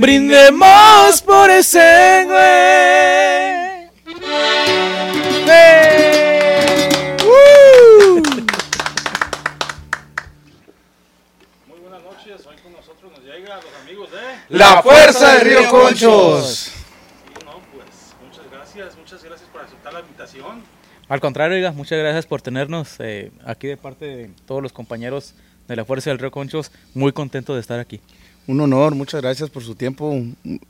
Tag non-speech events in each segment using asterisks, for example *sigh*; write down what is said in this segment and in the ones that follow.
Brindemos por ese güey. ¡Eh! ¡Uh! Muy buenas noches, hoy con nosotros nos llega los amigos de... La fuerza del Río Conchos. Y no, pues muchas gracias, muchas gracias por aceptar la invitación. Al contrario, oiga, muchas gracias por tenernos eh, aquí de parte de todos los compañeros de la Fuerza del Río Conchos. Muy contento de estar aquí. Un honor, muchas gracias por su tiempo,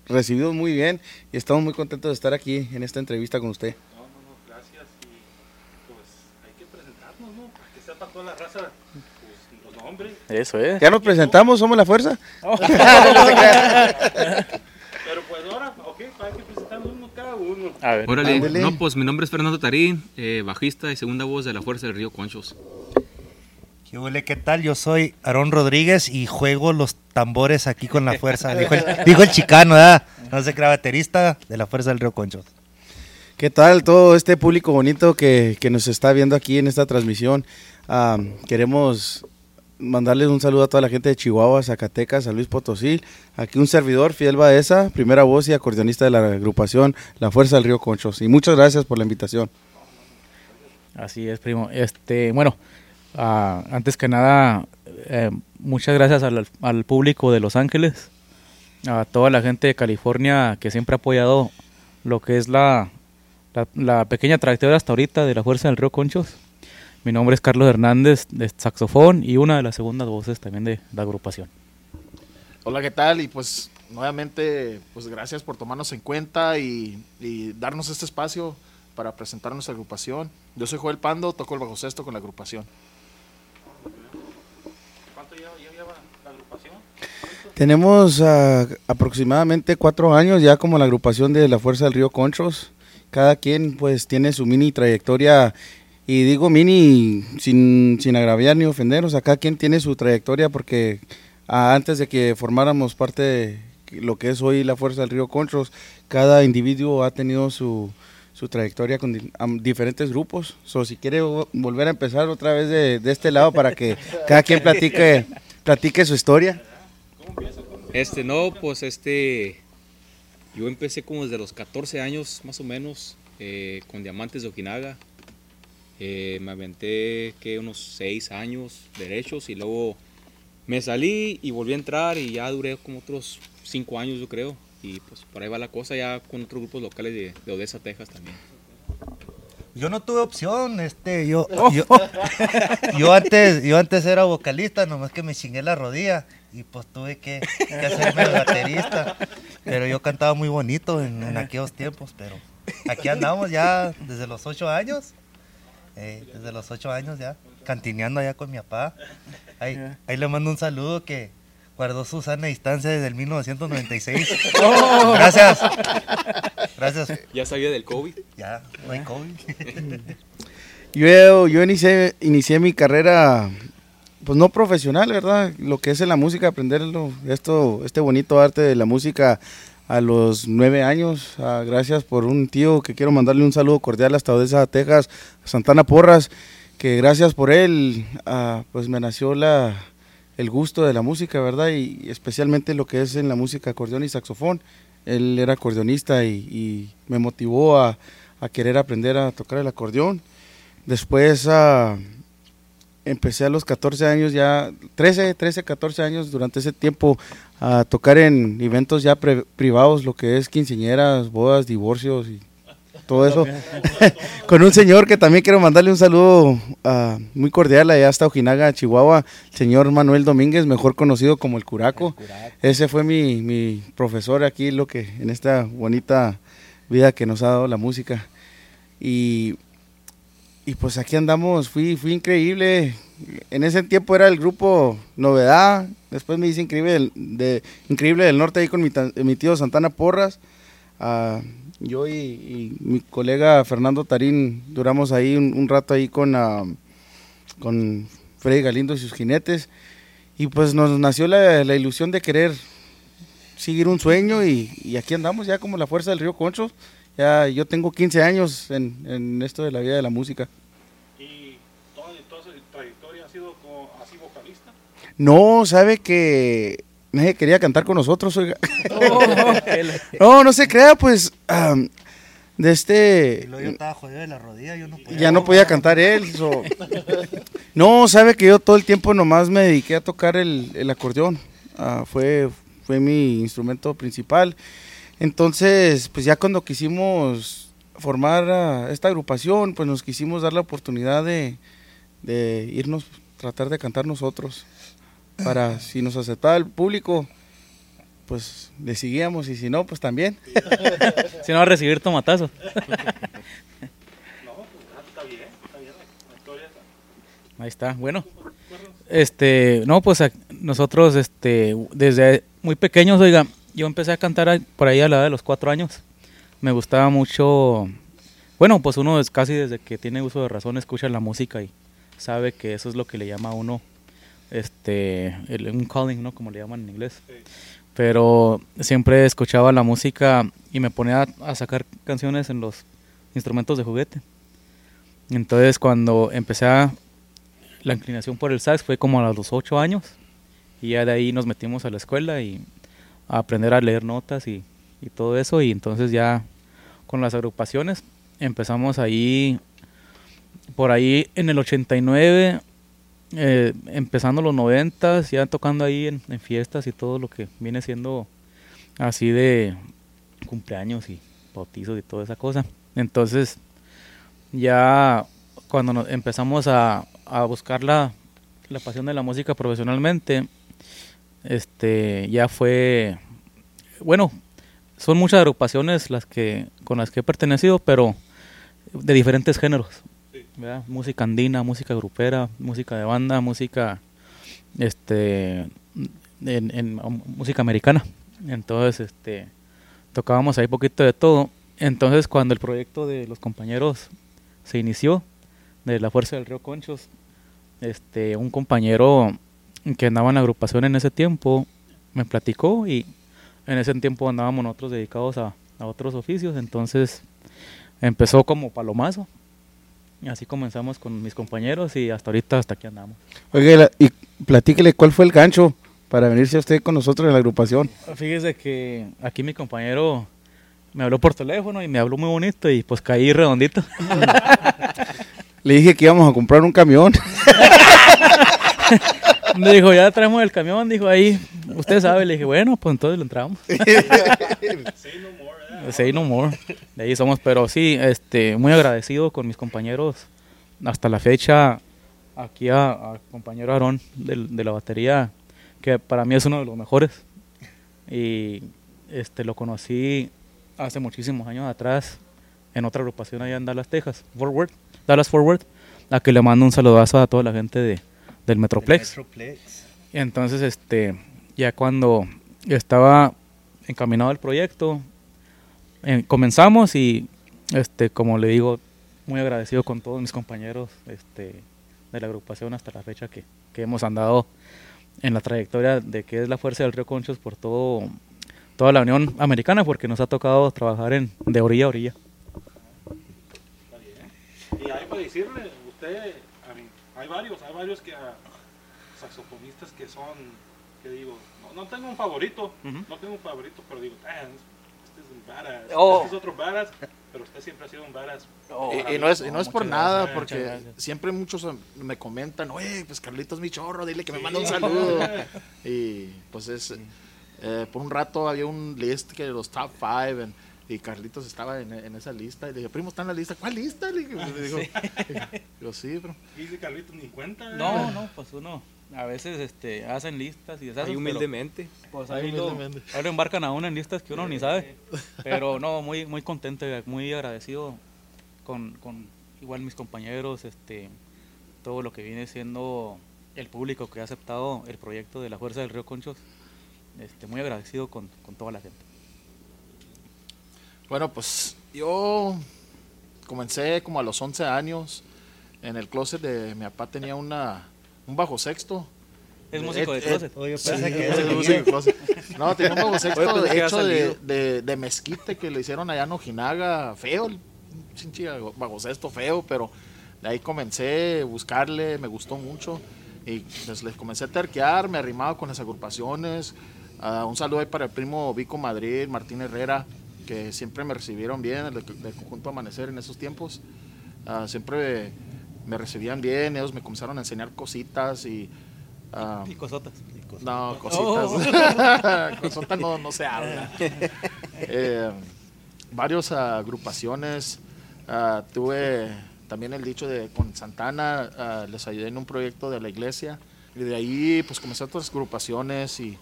recibido muy bien y estamos muy contentos de estar aquí en esta entrevista con usted. No, no, no, gracias y pues hay que presentarnos, ¿no? Para que sepa toda la raza pues, los nombres. Eso es. Ya nos presentamos, somos la fuerza. *laughs* Pero pues ahora, ok, hay que presentarnos uno cada uno. A ver. Órale, no, pues mi nombre es Fernando Tarín, eh, bajista y segunda voz de la Fuerza del Río Conchos. ¿Qué huele? ¿Qué tal? Yo soy Aarón Rodríguez y juego los tambores aquí con la fuerza. *laughs* Dijo el, dijo el chicano, ¿verdad? No crea baterista de la fuerza del Río Conchos. ¿Qué tal todo este público bonito que, que nos está viendo aquí en esta transmisión? Ah, queremos mandarles un saludo a toda la gente de Chihuahua, Zacatecas, San Luis Potosí. Aquí un servidor, Fidel Baeza, primera voz y acordeonista de la agrupación La Fuerza del Río Conchos. Y muchas gracias por la invitación. Así es, primo. Este, bueno, ah, antes que nada, eh, muchas gracias al, público de Los Ángeles, a toda la gente de California que siempre ha apoyado lo que es la, la, pequeña trayectoria hasta ahorita de la Fuerza del Río Conchos. Mi nombre es Carlos Hernández, de saxofón y una de las segundas voces también de la agrupación. Hola, ¿qué tal? Y pues nuevamente, pues gracias por tomarnos en cuenta y, y darnos este espacio para presentar nuestra agrupación. Yo soy Joel Pando, toco el bajo sexto con la agrupación. ¿Cuánto lleva, ya lleva la agrupación? Tenemos ah, aproximadamente cuatro años ya como la agrupación de la Fuerza del Río Conchos. Cada quien pues tiene su mini trayectoria y digo mini sin, sin agraviar ni ofender, o sea, cada quien tiene su trayectoria porque ah, antes de que formáramos parte de lo que es hoy la Fuerza del Río Conchos, cada individuo ha tenido su, su trayectoria con diferentes grupos. So, si quiere vo- volver a empezar otra vez de, de este lado para que *laughs* cada quien platique, platique su historia. Este, no, pues este, yo empecé como desde los 14 años más o menos eh, con Diamantes de Okinaga. Eh, me aventé que unos 6 años derechos y luego me salí y volví a entrar y ya duré como otros 5 años yo creo. Y pues por ahí va la cosa ya con otros grupos locales de, de Odessa, Texas también. Yo no tuve opción, este, yo, yo, *laughs* yo antes, yo antes era vocalista, nomás que me chingué la rodilla y pues tuve que, que hacerme el baterista. Pero yo cantaba muy bonito en, en aquellos tiempos, pero aquí andamos ya desde los ocho años, eh, desde los ocho años ya, cantineando allá con mi papá. Ahí, ahí le mando un saludo que guardó su sana distancia desde el 1996. *laughs* Gracias. Gracias. Ya sabía del COVID. Ya, no hay COVID. *laughs* Yo, yo inicié, inicié mi carrera, pues no profesional, ¿verdad? Lo que es en la música, aprenderlo, esto, este bonito arte de la música a los nueve años. Ah, gracias por un tío que quiero mandarle un saludo cordial hasta Odessa, Texas, Santana Porras, que gracias por él, ah, pues me nació la, el gusto de la música, ¿verdad? Y especialmente lo que es en la música acordeón y saxofón. Él era acordeonista y, me motivó a, a querer aprender a tocar el acordeón. Después ah, empecé a los 14 años ya, 13, 13, 14 años durante ese tiempo a tocar en eventos ya pre- privados, lo que es quinceañeras, bodas, divorcios y todo eso. *laughs* Con un señor que también quiero mandarle un saludo ah, muy cordial allá hasta Ojinaga, Chihuahua, el señor Manuel Domínguez, mejor conocido como el Curaco. Ese fue mi, mi profesor aquí, lo que en esta bonita vida que nos ha dado la música. Y y pues aquí andamos, fui, fui increíble. En ese tiempo era el grupo Novedad, después me hice increíble del, de, increíble del Norte ahí con mi, mi tío Santana Porras. Ah, yo y, y mi colega Fernando Tarín duramos ahí un, un rato ahí con, ah, con Freddy Galindo y sus jinetes. Y pues nos nació la, la ilusión de querer seguir un sueño y, y aquí andamos ya como la fuerza del río Concho. Ya yo tengo 15 años en, en esto de la vida de la música. ¿Y toda, toda su trayectoria ha sido como así vocalista? No, sabe que nadie quería cantar con nosotros, oiga. Oh, *laughs* No, no se crea, pues, am, de Y este, luego yo estaba jodido de la rodilla, yo no podía. ya no podía cantar él. so- *laughs* No, sabe que yo todo el tiempo nomás me dediqué a tocar el, el acordeón. Ah, fue, fue mi instrumento principal. Entonces, pues ya cuando quisimos formar esta agrupación, pues nos quisimos dar la oportunidad de, de irnos, tratar de cantar nosotros. Para *clears throat* si nos aceptaba el público, pues le seguíamos y si no, pues también. *laughs* Si no va a recibir tomatazo. *laughs* No, está bien, está bien. La historia está. Ahí está, bueno. Este, no, pues nosotros, este, desde muy pequeños, oiga, yo empecé a cantar por ahí a la edad de los cuatro años. Me gustaba mucho, bueno, pues uno es casi desde que tiene uso de razón escucha la música y sabe que eso es lo que le llama a uno, este, el- un calling, ¿no? Como le llaman en inglés. Pero siempre escuchaba la música y me ponía a, a sacar canciones en los instrumentos de juguete. Entonces cuando empecé a, la inclinación por el sax fue como a los ocho años y ya de ahí nos metimos a la escuela y aprender a leer notas y, y todo eso y entonces ya con las agrupaciones empezamos ahí por ahí en el 89 eh, empezando los 90 ya tocando ahí en, en fiestas y todo lo que viene siendo así de cumpleaños y bautizos y toda esa cosa. Entonces ya cuando nos empezamos a, a buscar la, la pasión de la música profesionalmente, este ya fue bueno, son muchas agrupaciones las que con las que he pertenecido, pero de diferentes géneros. Música andina, música grupera, música de banda, música este en, en música americana. Entonces, este tocábamos ahí poquito de todo. Entonces, cuando el proyecto de los compañeros se inició de la Fuerza del Río Conchos, este, un compañero que andaba en la agrupación en ese tiempo me platicó y en ese tiempo andábamos nosotros dedicados a, a otros oficios, entonces empezó como palomazo. Y así comenzamos con mis compañeros y hasta ahorita hasta aquí andamos. Oiga, y la- y platíquele cuál fue el gancho para venirse usted con nosotros en la agrupación. Fíjese que aquí mi compañero me habló por teléfono y me habló muy bonito y pues caí redondito. *laughs* Le dije que íbamos a comprar un camión. *laughs* Me dijo, ya traemos el camión, dijo ahí, usted sabe, le dije, bueno, pues entonces lo entramos. Say no more, ¿eh? Say no more. De ahí somos, pero sí, este, muy agradecido con mis compañeros. Hasta la fecha, aquí a, a compañero Aarón del- de, la batería, que para mí es uno de los mejores. Y este, lo conocí hace muchísimos años atrás en otra agrupación allá en Dallas, Texas, Forward, Dallas Forward, a que le mando un saludazo a toda la gente de, del Metroplex. Metroplex. Y entonces, este, ya cuando estaba encaminado el proyecto, eh, comenzamos y, este, como le digo, muy agradecido con todos mis compañeros, este, de la agrupación hasta la fecha que, que hemos andado en la trayectoria de que es la Fuerza del Río Conchos por todo, toda la Unión Americana, porque nos ha tocado trabajar en, de orilla a orilla. Está bien. Y hay para decirle, usted, hay varios, hay varios que ah, saxofonistas que son, que digo, no, no tengo un favorito, no tengo un favorito, pero digo, "Ah, este es un badass, Oh. este es otro badass, pero usted siempre ha sido un badass. Y, y no es, y no es por nada, gracias, porque gracias. siempre muchos me comentan, oye, pues Carlitos es mi chorro, dile que me manda un saludo. *laughs* y pues es, eh, por un rato había un list que los top five, en- y Carlitos estaba en, en esa lista, y le dije, primo, ¿está en la lista? ¿Cuál lista? Le dije, le digo, *laughs* digo, sí, bro. Y dice Carlitos ni cuenta. ¿eh? No, no, pues uno a veces este, hacen listas y deshacen, Ahí pero- humildemente. Pues Ahí ahí, lo, humildemente. ahí lo embarcan a uno en listas que uno ni sabe. *laughs* Pero no, muy, muy contento, y muy agradecido con, con igual mis compañeros, este, todo lo que viene siendo el público que ha aceptado el proyecto de la Fuerza del Río Conchos. Este, muy agradecido con, con toda la gente. Bueno, pues yo comencé como a los 11 años. En el closet de mi papá tenía una, un bajo sexto. Es músico de Eh, eh, closet. Oye, Sí, pensé que es músico de closet. No, tenía un bajo sexto Oye, hecho de, de, de mezquite que le hicieron allá en Ojinaga. Feo, el bajo sexto feo, pero de ahí comencé a buscarle, me gustó mucho. Y pues les comencé a terquear, me arrimaba con las agrupaciones. Ah, un saludo ahí para el primo Vico Madrid, Martín Herrera, que siempre me recibieron bien, el conjunto Amanecer en esos tiempos. Ah, siempre me recibían bien, ellos me comenzaron a enseñar cositas y... ah, Y cosotas. no, cositas. *laughs* Cosotas no, no se habla. *laughs* Eh, varias agrupaciones. ah, tuve también el dicho de con Santana, ah, les ayudé en un proyecto de la iglesia. Y de ahí pues comencé otras agrupaciones y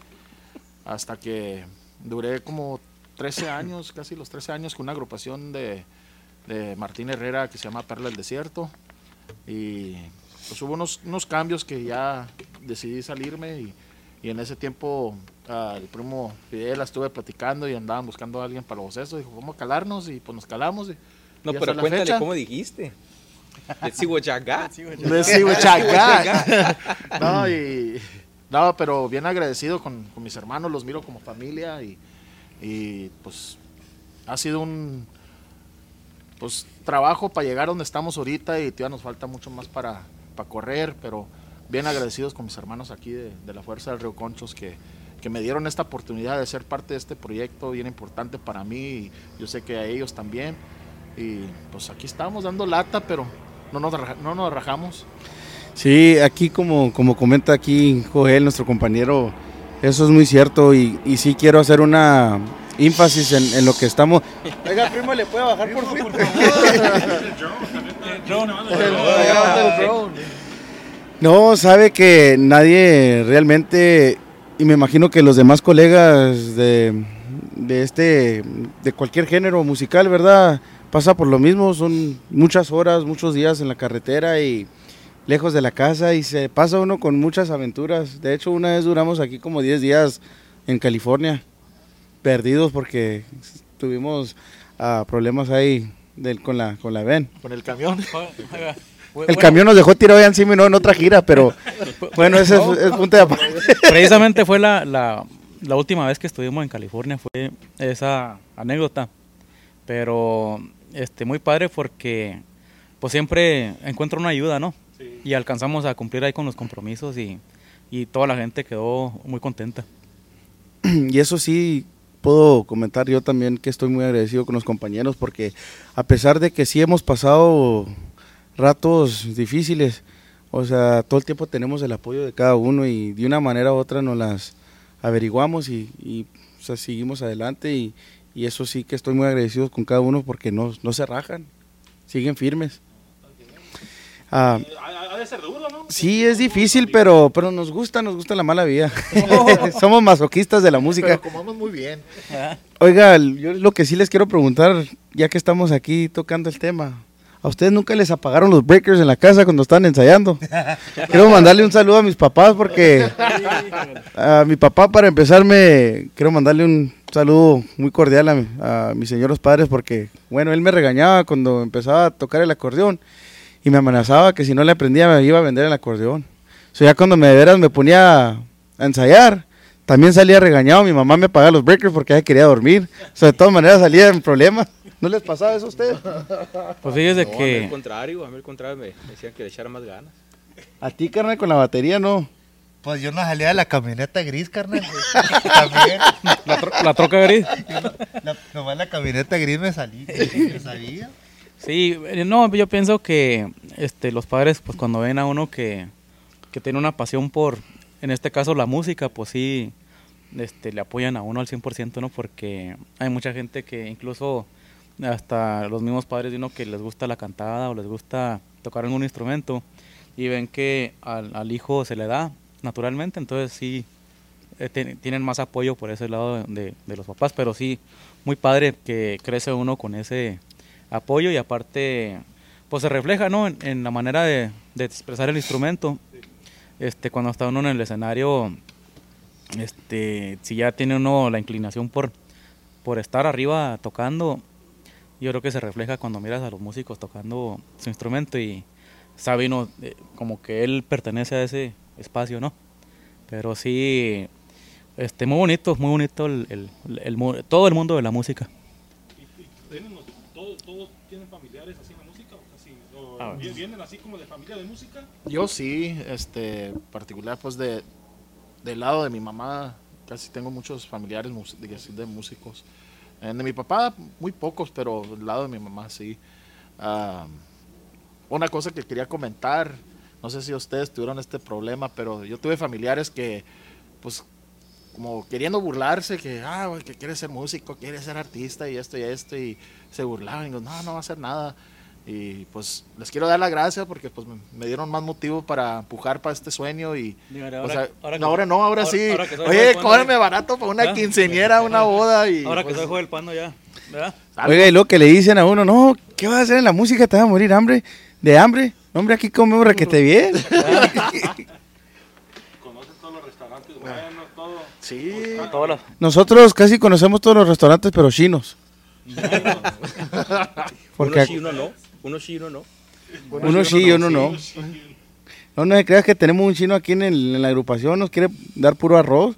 hasta que duré como 13 años, casi los 13 años, con una agrupación de, de Martín Herrera que se llama Perla del Desierto. Y pues hubo unos, unos cambios que ya decidí salirme y, y en ese tiempo ah, el primo Fidel estuve platicando y andaban buscando a alguien para los bocetos. Dijo, vamos a calarnos y pues nos calamos. Y, No, y pero la cuéntale fecha- cómo dijiste. Let's see what you got. Let's see what you got. no, y, no, pero bien agradecido con, con mis hermanos, los miro como familia y, y, pues ha sido un pues trabajo para llegar donde estamos ahorita y todavía nos falta mucho más para, para correr, pero bien agradecidos con mis hermanos aquí de, de la Fuerza del Río Conchos que, que me dieron esta oportunidad de ser parte de este proyecto bien importante para mí y yo sé que a ellos también. Y pues aquí estamos dando lata, pero no nos, no nos rajamos. Sí, aquí como, como comenta aquí Joel, nuestro compañero, eso es muy cierto y, y sí quiero hacer una énfasis en, en lo que estamos... Oiga, primo, ¿le puede bajar por fin? *laughs* No, sabe que nadie realmente, y me imagino que los demás colegas de, de este, de cualquier género musical, ¿verdad? Pasa por lo mismo, son muchas horas, muchos días en la carretera y lejos de la casa y se pasa uno con muchas aventuras. De hecho, una vez duramos aquí como 10 días en California, perdidos porque tuvimos ah, problemas ahí del, con la con la ven. Con el camión. *laughs* El camión nos dejó tirado ya encima y no en otra gira, pero *laughs* bueno, ese es, es punto de aparte. Precisamente fue la, la, la última vez que estuvimos en California, fue esa anécdota. Pero este muy padre porque pues siempre encuentro una ayuda, ¿no? Sí. Y alcanzamos a cumplir ahí con los compromisos y, y toda la gente quedó muy contenta. *clears throat* Y eso sí, puedo comentar yo también que estoy muy agradecido con los compañeros porque a pesar de que sí hemos pasado ratos difíciles, o sea, todo el tiempo tenemos el apoyo de cada uno y de una manera u otra nos las averiguamos y, y, o sea, seguimos adelante y, y eso sí que estoy muy agradecido con cada uno porque no, no se rajan, siguen firmes. Ah, Ha, ha de ser duro, ¿no? sí, es difícil, pero, pero nos gusta, nos gusta la mala vida. *laughs* Somos masoquistas de la música. Pero comamos muy bien. Oiga, yo lo que sí les quiero preguntar, ya que estamos aquí tocando el tema, ¿a ustedes nunca les apagaron los breakers en la casa cuando estaban ensayando? *laughs* Quiero mandarle un saludo a mis papás porque a mi papá para empezarme, quiero mandarle un saludo muy cordial a, a mis señores padres porque, bueno, él me regañaba cuando empezaba a tocar el acordeón y me amenazaba que si no le aprendía me iba a vender el acordeón. O sea, ya cuando me de veras me ponía a ensayar, también salía regañado, mi mamá me pagaba los breakers porque ella quería dormir. O sea, de todas maneras salía en problemas. ¿No les pasaba eso a ustedes? Pues fíjese No, a mí que... al contrario, a mí al contrario me decían que le echara más ganas. A ti, carnal, con la batería no. Pues yo no salía de la camioneta gris, carnal. *laughs* También. La, tro- la troca gris. *laughs* La- nomás la camioneta gris me salí. Me sabía. Sí, eh, no, yo pienso que este, los padres, pues cuando ven a uno que, que tiene una pasión por, en este caso la música, pues sí, este, le apoyan a uno al 100%, ¿no? Porque hay mucha gente que incluso hasta los mismos padres de uno que les gusta la cantada o les gusta tocar algún instrumento y ven que al, hijo se le da naturalmente, entonces sí eh, tienen más apoyo por ese lado de, de los papás, pero sí, muy padre que crece uno con ese apoyo y aparte pues se refleja ¿no? en, la manera de, de expresar el instrumento. Este cuando está uno en el escenario este si ya tiene uno la inclinación por por estar arriba tocando yo creo que se refleja cuando miras a los músicos tocando su instrumento y sabe uno eh, como que él pertenece a ese espacio no pero sí este muy bonito muy bonito el, el- el todo el mundo de la música ¿Y, y tienen los- todos, todos tienen familiares así en la música? ¿O, así, o Ah, vi- ¿Vienen así como de familia de música? Yo sí, este, particular pues de del lado de mi mamá, casi tengo muchos familiares de, de músicos. Eh, de mi papá, muy pocos, pero del lado de mi mamá sí. Ah, una cosa que quería comentar, no sé si ustedes tuvieron este problema, pero yo tuve familiares que, pues, como queriendo burlarse, que, ah, que quiere ser músico, quiere ser artista y esto y esto, y se burlaban, y digo, no, no va a hacer nada. Y pues les quiero dar las gracias porque pues me, dieron más motivo para empujar para este sueño y Dígale, o ahora- sea, ahora que- no, ahora no, ahora, ahora- sí. ahora que soy Oye, ¿eh? barato para una ¿Ah? quinceañera, *laughs* una boda y Ahora que pues, soy juego del pando ya, ¿verdad? Oiga, y lo que le dicen a uno, no, ¿qué vas a hacer en la música? Te vas a morir hambre, de hambre. Hombre, aquí comemos requete bien. *laughs* Conocen todos los restaurantes buenos, todo. Sí. Todas las- Nosotros casi conocemos todos los restaurantes, pero chinos. *laughs* Porque uno sí, uno no. Uno sí, uno no. uno sí y uno no. No, no se creas que tenemos un chino aquí en, el- en la agrupación, nos quiere dar puro arroz.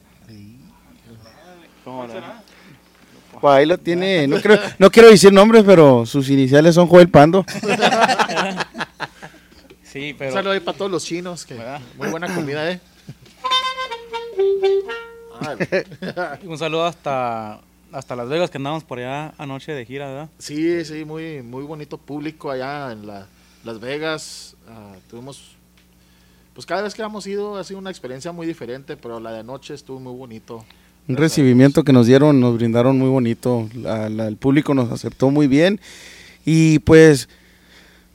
¿Cómo no? Pues ahí lo tiene, no, creo- no quiero decir nombres, pero sus iniciales son Joel Pando. *laughs* Sí, Un pero... saludo ahí para todos los chinos, que ¿Verdad? muy buena comida, eh. *laughs* Un saludo hasta, hasta Las Vegas, que andamos por allá anoche de gira, ¿verdad? Sí, sí, muy, muy bonito público allá en la- Las Vegas. Ah, tuvimos, pues cada vez que hemos ido ha sido una experiencia muy diferente, pero la de anoche estuvo muy bonito. Un recibimiento que nos dieron, nos brindaron muy bonito. La- la- el público nos aceptó muy bien. Y pues,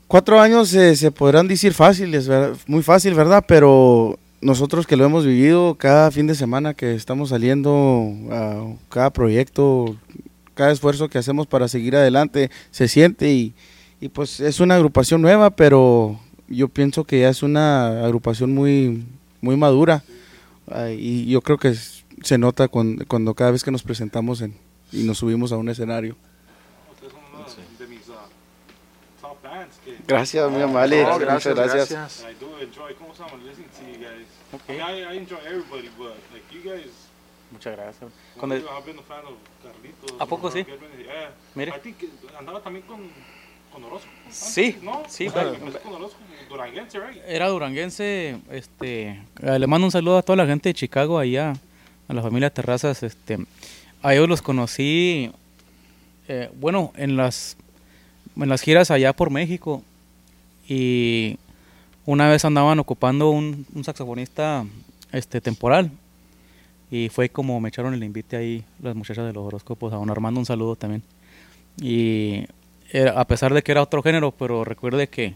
cuatro años eh, se podrán decir fáciles, ¿verdad? muy fácil, ¿verdad? Pero nosotros que lo hemos vivido cada fin de semana que estamos saliendo a cada proyecto, cada esfuerzo que hacemos para seguir adelante, se siente y, y pues es una agrupación nueva, pero yo pienso que ya es una agrupación muy, muy madura. Ah, y yo creo que se nota cuando, cuando cada vez que nos presentamos en- y nos subimos a un escenario. Que Gracias, mi amable. No, gracias. I I, mean, I, I enjoy everybody, but like you guys. Muchas gracias. I've Cuando- been a fan of Carlitos. ¿A poco sí? Yeah. Mire. I think andaba también con, con Orozco. Sí, ¿no? sí, O sea, pero- empezó con Orozco, Duranguense, right? Era duranguense, este, eh, le mando un saludo a toda la gente de Chicago, allá, a la familia Terrazas, este, a ellos los conocí, eh, bueno, en las, en las giras allá por México, y una vez andaban ocupando un, un saxofonista, este, temporal, y fue como me echaron el invite ahí las muchachas de los horóscopos, a don Armando un saludo también, y era- a pesar de que era otro género, pero recuerde que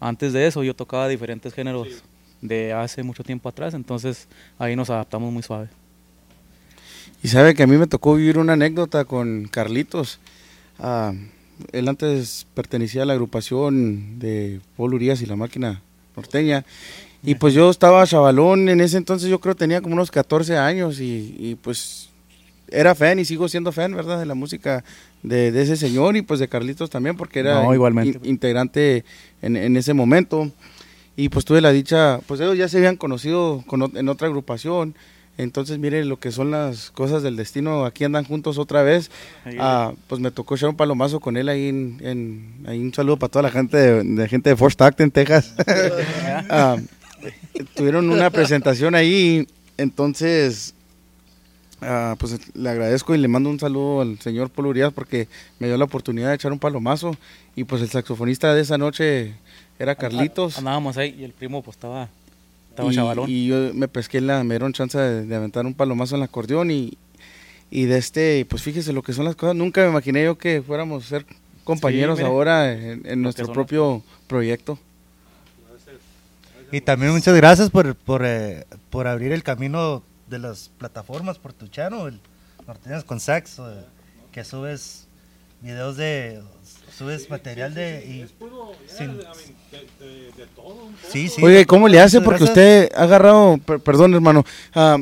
antes de eso yo tocaba diferentes géneros Sí. de hace mucho tiempo atrás, entonces ahí nos adaptamos muy suave. Y sabe que a mí me tocó vivir una anécdota con Carlitos. Ah, él antes pertenecía a la agrupación de Paul Urias y la máquina norteña. Y pues yo estaba chavalón en ese entonces, yo creo tenía como unos 14 años y, y, pues era fan y sigo siendo fan, ¿verdad? De la música de, de ese señor y pues de Carlitos también porque era No, igualmente. in- integrante en, en ese momento. Y pues tuve la dicha, pues ellos ya se habían conocido con en otra agrupación. Entonces, mire lo que son las cosas del destino. Aquí andan juntos otra vez. Ah, pues me tocó echar un palomazo con él ahí en, en- ahí un saludo para toda la gente de, de gente de Fort Stockton, Texas. *laughs* *laughs* Ah, tuvieron una presentación ahí, entonces ah, pues le agradezco y le mando un saludo al señor Polo Urias porque me dio la oportunidad de echar un palomazo y pues el saxofonista de esa noche era Carlitos. Andábamos ahí y el primo pues estaba, estaba y, chavalón. y yo me pesqué la, me dieron chance de, de aventar un palomazo en el acordeón y, y de este, pues fíjese lo que son las cosas. Nunca me imaginé yo que fuéramos a ser compañeros mire. ahora en, en nuestro las propio proyecto. Y también muchas gracias por, por, eh, por abrir el camino de las plataformas por tu channel, el Norteñas con Sax, eh, que subes videos de, subes material de... y- Es Sin- I mean, de, de, de todo un poco. Sí, sí. Oye, ¿cómo le hace? Porque gracias. usted ha agarrado, per- perdón hermano, ah,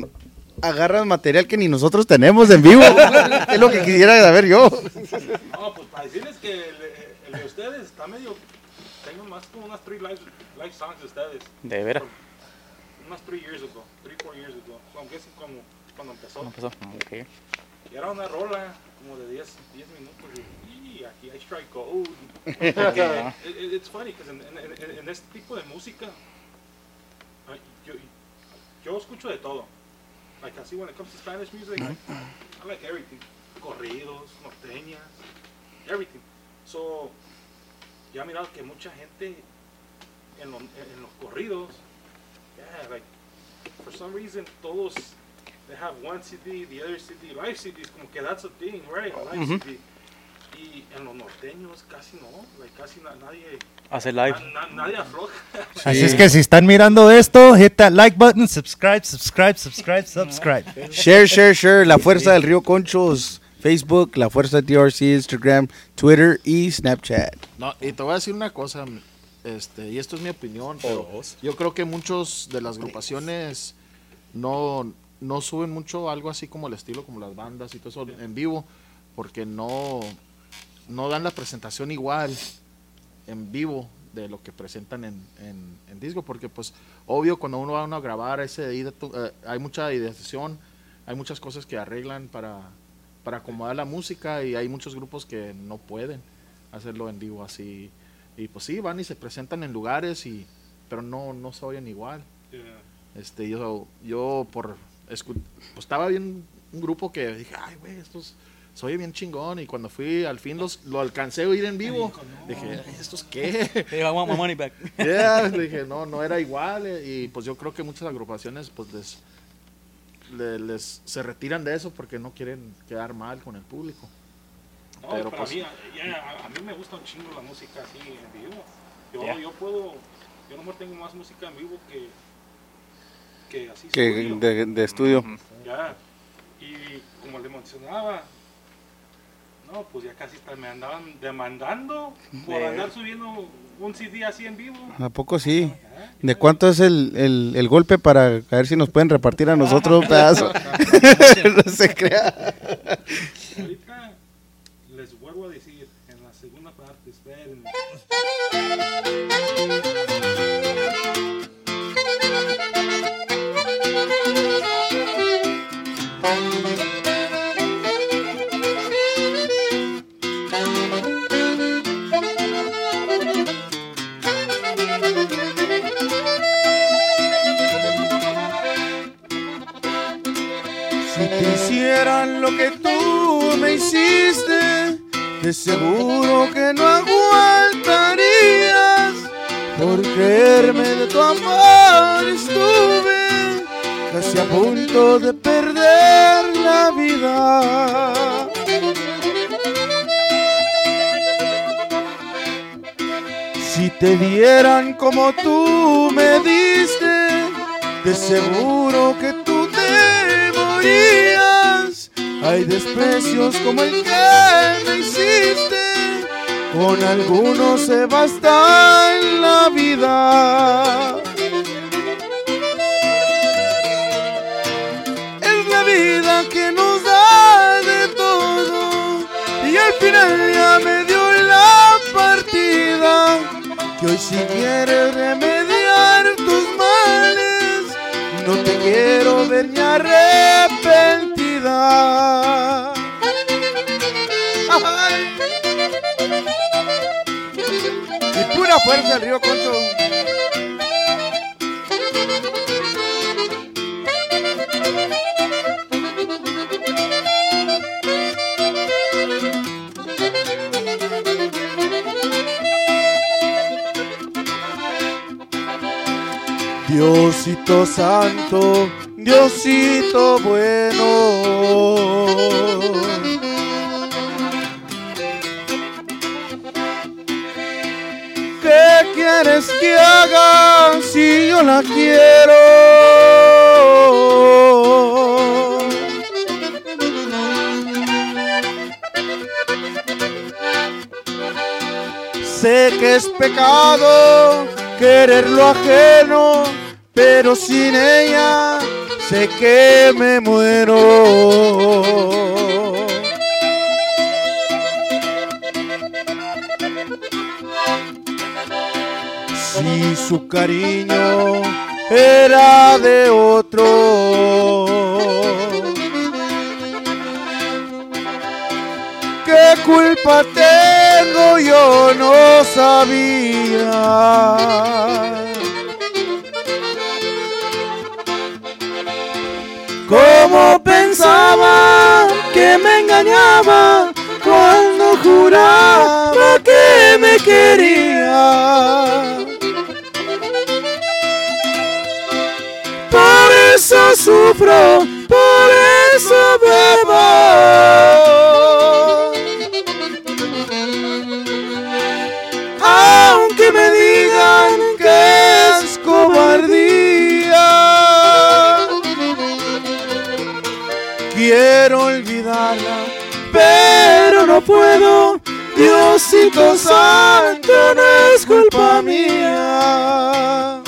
agarra material que ni nosotros tenemos en vivo. *laughs* es lo que quisiera saber yo. No, pues para decirles que el, el de ustedes está medio. Tengo más como unas 3 live, live songs de ustedes. De veras. Unas 3 years ago, 3, 4 years ago. So, I'm guessing como cuando empezó. ¿Cómo empezó? Ok. Y era una rola como de 10, 10 minutos. Y aquí hay strike gold. It- it- it's funny, because en, en, en- este tipo de música, yo, yo escucho de todo. like I see when it comes to Spanish music, I like everything. Corridos, norteñas, everything. So, ya he mirado que mucha gente en, lo- en los corridos, yeah, like, for some reason, todos, they have one CD, the other CD, live CDs, como que that's a thing, right? Live CD. Y en los norteños casi no, like, casi na- nadie, Hace live. na- na- nadie afloja. Así es que si están mirando esto, hit that like button, subscribe, subscribe, subscribe, subscribe. Share, share, share. La Fuerza del Río Conchos. Facebook, La Fuerza TRC, Instagram, Twitter y Snapchat. No, y te voy a decir una cosa, este, y esto es mi opinión, pero yo creo que muchos de las agrupaciones no, no suben mucho algo así como el estilo, como las bandas y todo eso en vivo, porque no, no dan la presentación igual en vivo de lo que presentan en, en, en disco, porque pues obvio cuando uno va a uno a grabar ese eh, hay mucha ideación, hay muchas cosas que arreglan para, para acomodar la música y hay muchos grupos que no pueden hacerlo en vivo así. Y pues sí, van y se presentan en lugares, y pero no, no se oyen igual. Yeah. Este, yo, yo por pues estaba bien un grupo que dije, ay, güey, estos se oye bien chingón. Y cuando fui, al fin los, lo alcancé a oír en vivo. Dije, ¿estos qué? *laughs* Hey, I want my money back. *laughs* Yeah, dije, no, no era igual. eh, Y pues yo creo que muchas agrupaciones pues les, le- les se retiran de eso porque no quieren quedar mal con el público. No, Pero, pero, pues- a, mí, a, a mí me gusta un chingo la música así en vivo. Yo, yo puedo, yo no tengo más música en vivo que, que así Que estudio. de, de estudio. Ya. Y como le mencionaba, no, pues ya casi me andaban demandando por andar subiendo un CD así en vivo. ¿A poco sí? Ya. ¿De cuánto es el, el, el golpe para a ver si nos pueden repartir a nosotros un pedazo? *laughs* *laughs* no se crea. Ahorita les vuelvo a decir, en la segunda parte, espérenme. Si lo que tú me hiciste, de seguro que no aguantarías. Por creerme de tu amor estuve casi a punto de perder la vida. Si te dieran como tú me diste, de seguro que tú te morías. Hay desprecios como el que me hiciste, con algunos se basta en la vida. Es la vida que nos da de todo y al final ya me dio la partida. Que hoy si quieres remediar tus males, no te quiero ver ni Ay. Y pura fuerza el río Concho. Diosito santo, Diosito bueno. La quiero? Sé que es pecado querer lo ajeno, pero sin ella sé que me muero. Si su cariño era de otro. ¿Qué culpa tengo? Yo no sabía. Como pensaba que me engañaba cuando juraba que me quería. Eso sufro, por eso bebo. Aunque me digan que es cobardía. Quiero olvidarla, pero no puedo. Diosito Santo, no es culpa mía.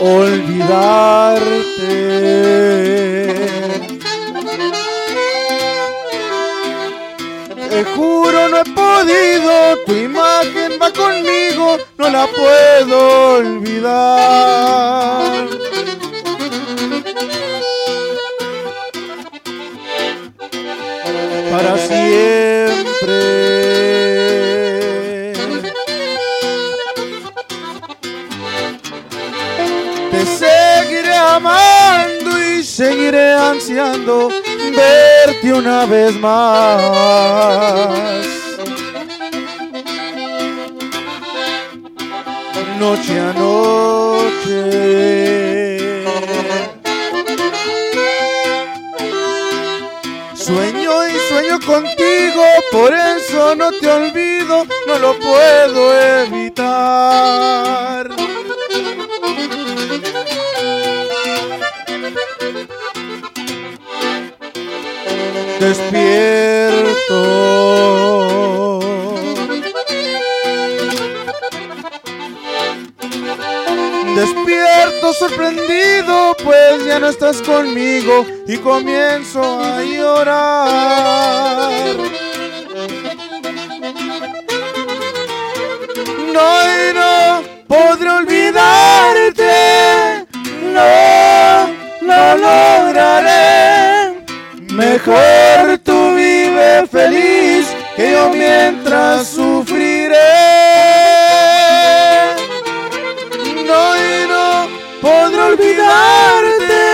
Olvidarte. Te juro no he podido, tu imagen va conmigo, no la puedo olvidar. Para siempre. Te seguiré amando y seguiré ansiando una vez más. Noche a noche. Sueño y sueño contigo, por eso no te olvido, no lo puedo evitar. Despierto. Despierto sorprendido, pues ya no estás conmigo y comienzo a llorar. No, y no podré olvidarte, no, no lograré. Mejor feliz que yo mientras sufriré. No, y no podré olvidarte,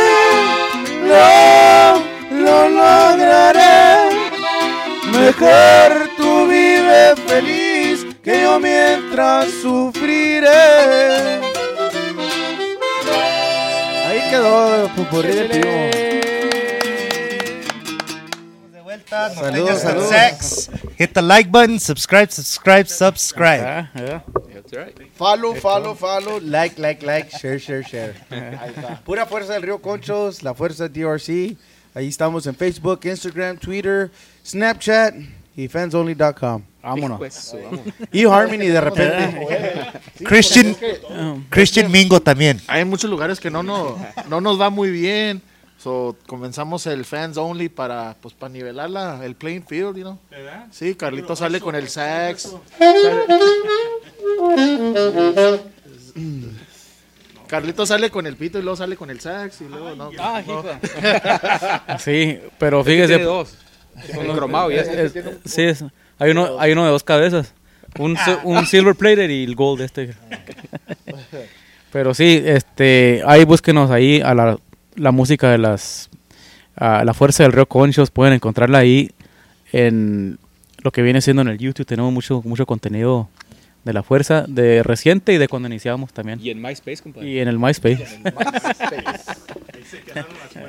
no, lo lograré. Mejor tú vive feliz que yo mientras sufriré. Ahí quedó Pupurrí de Saludos, tengas saludos. sex. Hit the like button, subscribe, subscribe, subscribe. Ah, yeah. That's right. Follow, follow, follow, like, like, like, share, share, share. *laughs* Pura fuerza del Río Conchos, la fuerza DRC. Ahí estamos en Facebook, Instagram, Twitter, Snapchat y fansonly.com. Vámonos. Y Harmony de repente. *laughs* Christian, Christian Mingo también. Hay muchos lugares que no, no, no nos va muy bien. So, comenzamos el fans only para pues para nivelar la, el playing field, you know. ¿Verdad? Sí, Carlito sale con el sax. *laughs* Carlito sale con el pito y luego sale con el sax y luego no. Ah, no. *laughs* Sí, pero Tiene fíjese. dos. Con el cromado y ese. es- sí, es- hay, uno, hay uno de dos cabezas. Un, un silver plated y el gold este. *laughs* Pero sí, este, ahí búsquenos ahí a la, la música de las a la fuerza del río Conchos, pueden encontrarla ahí en lo que viene siendo en el YouTube, tenemos mucho mucho contenido de la fuerza de reciente y de cuando iniciamos también. Y en MySpace, compadre. Y en el MySpace.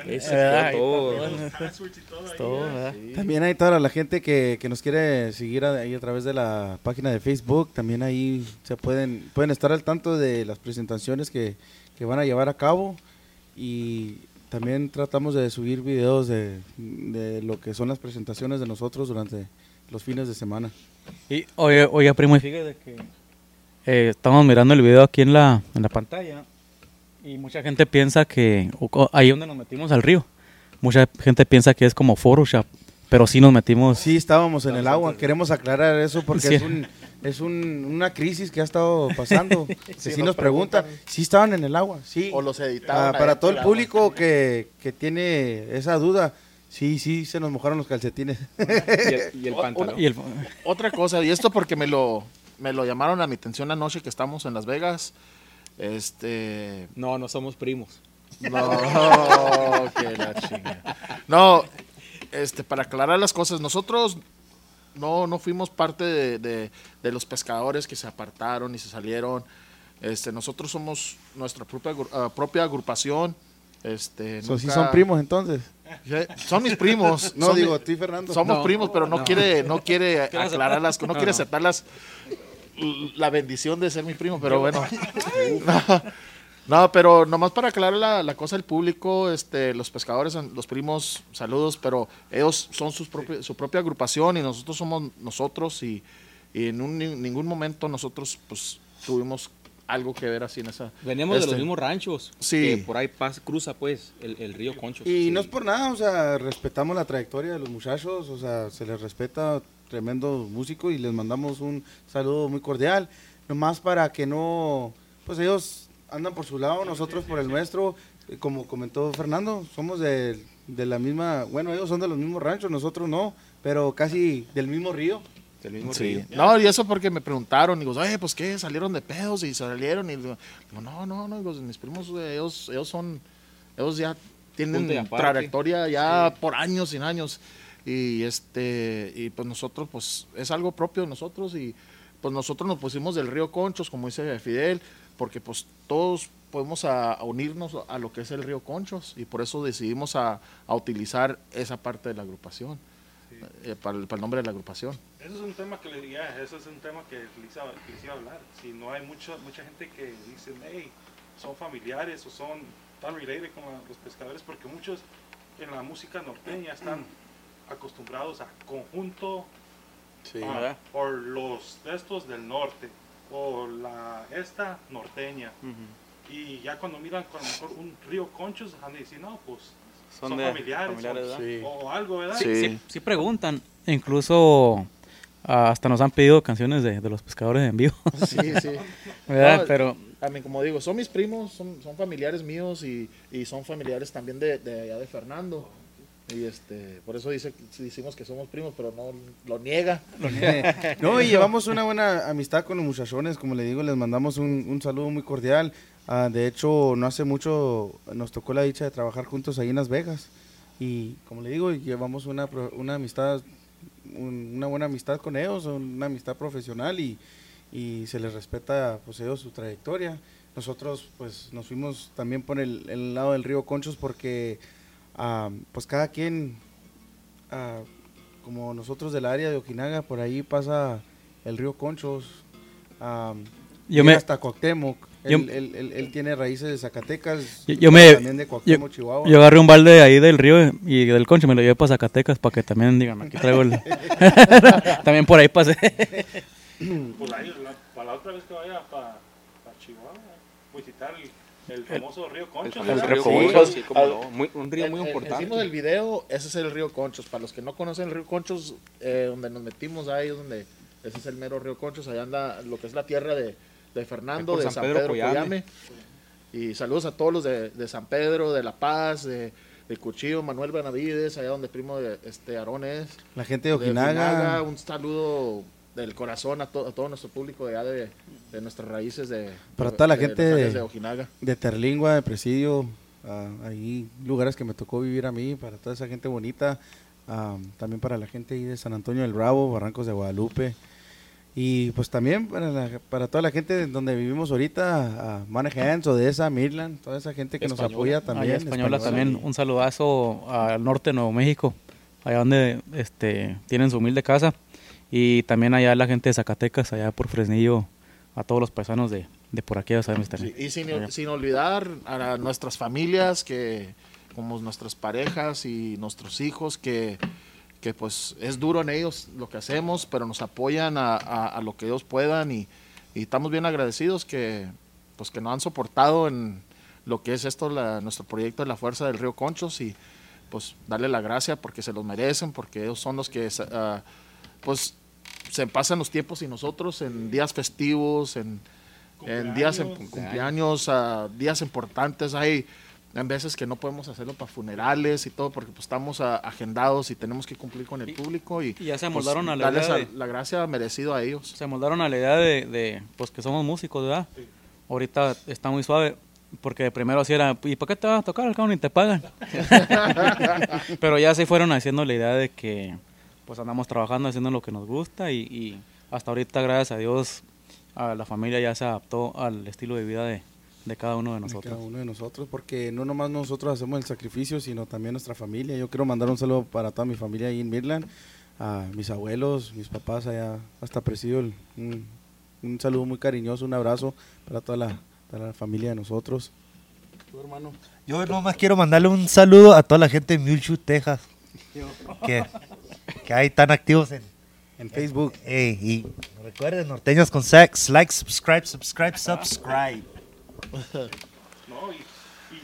Y ahí. Todo, ¿verdad? También hay toda la gente que, que nos quiere seguir a- ahí a través de la página de Facebook. También ahí se pueden, pueden estar al tanto de las presentaciones que, que van a llevar a cabo. Y también tratamos de subir videos de, de lo que son las presentaciones de nosotros durante los fines de semana. Y oye, oye, primo, fíjate que eh, estamos mirando el video aquí en la, en la pantalla y mucha gente piensa que o- o- ahí donde nos metimos al río, mucha gente piensa que es como Photoshop, pero sí nos metimos. Sí, estábamos en el agua. Queremos aclarar eso porque Sí. es un, es un- una crisis que ha estado pasando. *laughs* que Sí, sí, nos preguntan, preguntan. si estaban en el agua, sí. O los Ah, editaron. para todo el público que, que tiene esa duda, sí, sí, se nos mojaron los calcetines. *laughs* Y el, y el O- pantalón. Y el, Otra cosa, y esto porque me lo, me lo llamaron a mi atención la noche que estamos en Las Vegas. Este. No, no somos primos. No, *laughs* que la chinga. No, este, para aclarar las cosas, nosotros no, no fuimos parte de, de- de los pescadores que se apartaron y se salieron. Este, nosotros somos nuestra propia, ah, propia agrupación. Este, So, sí son primos entonces. Son mis primos. *laughs* No, son digo, mi- a ti, Fernando. somos No. primos, pero no, quiere, no quiere *laughs* aclarar las no, No, quiere no. aceptar las, la bendición de ser mi primo, pero bueno. *laughs* No, pero nomás para aclarar la, la cosa al público, este, los pescadores, los primos, saludos, pero ellos son sus propi- su propia agrupación y nosotros somos nosotros y, y en un, ni- ningún momento nosotros pues tuvimos algo que ver así en esa. Venimos de este, los mismos ranchos. Sí. Que por ahí pasa, cruza pues el, el río Conchos. Y Sí. no es por nada, o sea, respetamos la trayectoria de los muchachos, o sea, se les respeta, tremendo músico y les mandamos un saludo muy cordial, nomás para que no, pues ellos andan por su lado, nosotros por el nuestro, eh, como comentó Fernando, somos de, de la misma, bueno, ellos son de los mismos ranchos, nosotros no, pero casi del mismo río. Del mismo Sí. río. No, y eso porque me preguntaron, digo, oye, pues qué, salieron de pedos y salieron y digo, no, no, no, digo, mis primos, eh, ellos, ellos son, ellos ya tienen trayectoria ya por años y años y este, y pues nosotros, pues es algo propio de nosotros y pues nosotros nos pusimos del río Conchos, como dice Fidel, porque pues todos podemos a, a unirnos a lo que es el río Conchos y por eso decidimos a, a utilizar esa parte de la agrupación, eh, para, el, para el nombre de la agrupación. Eso es un tema que le ya, eso es un tema que les iba, que les iba a hablar. Si no hay mucha mucha gente que dicen, hey, son familiares o son tan related con los pescadores, porque muchos en la música norteña están *clears throat* acostumbrados a conjunto ¿verdad? o los de estos del norte o la esta norteña. Y ya cuando miran con a lo mejor un río Conchos, han de decir, no, pues son, de- familiares, familiares, o- algo, ¿verdad? Sí. sí, sí preguntan. Incluso ah, hasta nos han pedido canciones de, de los pescadores en vivo. *laughs* Sí, sí. *laughs* ¿verdad? No, Pero A mí, como digo, son mis primos, son, son familiares míos y, y son familiares también de, de allá de Fernando. Y este, por eso dice, decimos que somos primos, pero no lo niega. *laughs* No, y llevamos una buena amistad con los muchachones, como le digo, les mandamos un, un saludo muy cordial. Ah, de hecho, no hace mucho nos tocó la dicha de trabajar juntos ahí en Las Vegas. Y como le digo, llevamos una, una amistad, un- una buena amistad con ellos, una amistad profesional y, y se les respeta pues ellos su trayectoria. Nosotros pues nos fuimos también por el, el lado del río Conchos porque ah, pues cada quien ah, como nosotros del área de Okinaga, por ahí pasa el río Conchos, am, Yo me- hasta Cuauhtémoc. yo- Él, él- él- él tiene raíces de Zacatecas, Yo- yo me- también de Cuauhtémoc, Chihuahua. yo agarré un balde ahí del río y del concho me lo llevé para Zacatecas para que también digan, aquí traigo el... *laughs* también por ahí pasé. Pues ahí, la- para la otra vez que vaya para Chihuahua, visitar el, el famoso río Conchos. El río. Conchos, sí, como Al- no, muy- un río muy en- importante. Encima del video, ese es el río Conchos. Para los que no conocen el río Conchos, eh, donde nos metimos ahí, es donde ese es el mero río Conchos. Allá anda lo que es la tierra de, de Fernando, de San San Pedro Pedro, Coyame. Y saludos a todos los de, de San Pedro, de La Paz, de, de Cuchillo, Manuel Benavides, allá donde primo de este Aarón es. La gente de de Okinaga, Un saludo del corazón a, to- a todo nuestro público de allá de, de nuestras raíces de Para de- toda la de gente de- de Ojinaga. de Terlingua, de Presidio, ah, ahí lugares que me tocó vivir a mí, para toda esa gente bonita, am, también para la gente ahí de San Antonio del Bravo, Barrancos de Guadalupe, y pues también para, la- para toda la gente donde vivimos ahorita, a Manhattan, Odessa, Midland, toda esa gente que nos apoya Allá también. española española. también, un saludazo al norte de Nuevo México, allá donde este, tienen su humilde casa. Y también allá la gente de Zacatecas, allá por Fresnillo, a todos los paisanos de, de por aquí, ya sabemos también. Sí, y sin, sin olvidar a nuestras familias, que como nuestras parejas y nuestros hijos, que, que pues es duro en ellos lo que hacemos, pero nos apoyan a, a- a lo que ellos puedan y, y estamos bien agradecidos que pues que nos han soportado en lo que es esto, la- nuestro proyecto de la Fuerza del Río Conchos y pues darle la gracia porque se los merecen, porque ellos son los que ah, pues se pasan los tiempos y nosotros en días festivos, en, en días en Cumpleaños. ah, días importantes, hay en veces que no podemos hacerlo para funerales y todo porque pues estamos agendados y tenemos que cumplir con el público y, y ya se pues, amoldaron a la idea a- de- la gracia merecido a ellos. Se moldaron a la idea de, de, pues que somos músicos, ¿verdad? Ahorita está muy suave, porque primero así era, ¿y por qué te vas a tocar? Al cabo ni te pagan. *laughs* *laughs* Pero ya se fueron haciendo la idea de que pues andamos trabajando, haciendo lo que nos gusta y, y hasta ahorita, gracias a Dios, a la familia ya se adaptó al estilo de vida de, de cada uno de de nosotros. Cada uno de nosotros, porque no nomás nosotros hacemos el sacrificio, sino también nuestra familia. Yo quiero mandar un saludo para toda mi familia ahí en Midland, a mis abuelos, mis papás allá, hasta Presidio, el- un, un saludo muy cariñoso, un abrazo para toda la, toda la familia de nosotros. Tu hermano. Yo nomás quiero mandarle un saludo a toda la gente de Muleshoe, Texas. Que, que ahí están activos en, En Facebook. Y recuerden, norteños con sex, like, subscribe, subscribe, subscribe. *laughs* No, y, y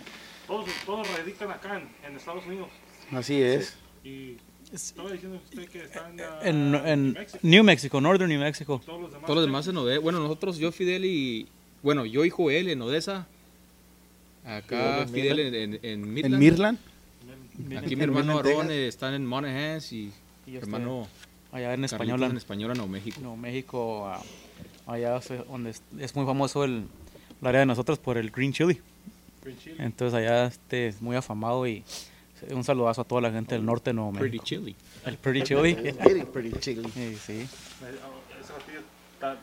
todos, todos radican acá en, en Estados Unidos. Así es. Y estaba diciendo usted que están ah, En, en México. New Mexico, Northern New Mexico. Todos los demás. Todos los demás en Odessa. Bueno, nosotros, yo, Fidel y. Bueno, yo y Joel en Odessa. Acá Fidel en Fidel en, en, en Midland. En Mirland. Aquí mi hermano Aarón Texas. eh, está en Monaghan y Y este, hermano allá en Carlitos español. en Española, no México. No, México, ah, allá es donde es, es muy famoso el, el área de nosotros por el green chili. Green chili. Entonces allá este es muy afamado y un saludazo a toda la gente del norte de Nuevo Pretty México. El pretty chili. Pretty, pretty chilly. *laughs* Sí, sí. Me- oh, ese ratito ta-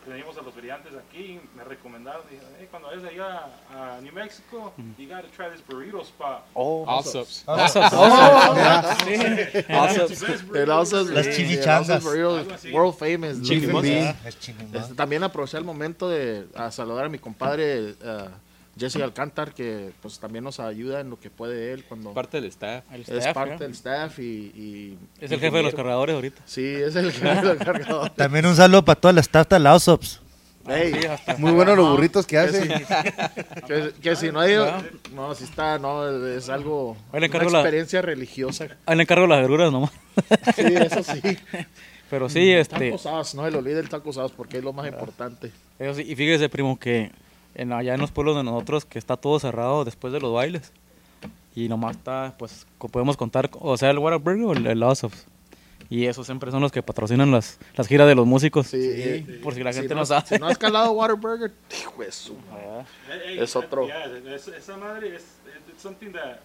Teníamos a los brillantes aquí, me recomendaron, dije, "Hey, cuando vayas allá a New Mexico, you gotta try this burrito spot. Oh, Alsops. el Alsace- Las así. world famous. Este, también aprovechar el momento de a saludar a mi compadre uh, Jesse Alcántar, que pues también nos ayuda en lo que puede él cuando Parte del staff. El es parte del staff y, y- Es el jefe de los cargadores ahorita. Sí, es el jefe del *laughs* cargador. También un saludo para toda la staff de. Ey, Sí, hasta- Muy buenos los burritos que hace. que, que si no hay, Ah. no, si está, no, es algo, una la- experiencia religiosa. Ahí le encargo las verduras nomás. Sí, eso sí. *laughs* Pero sí, este, Tacos no se le olvide el taco sauce porque es lo más importante. eso sí, y fíjese, primo, que en, allá en los pueblos de nosotros que está todo cerrado después de los bailes. Y nomás está, pues, podemos contar, o sea, el Whataburger o el, el Lausops. Y esos siempre son los que patrocinan las, las giras de los músicos. Sí, y- Por si la gente no, no sabe. Si no has calado Waterburger, *laughs* hijo de su Hey, hey, Es otro. yeah, es- esa madre es it's something that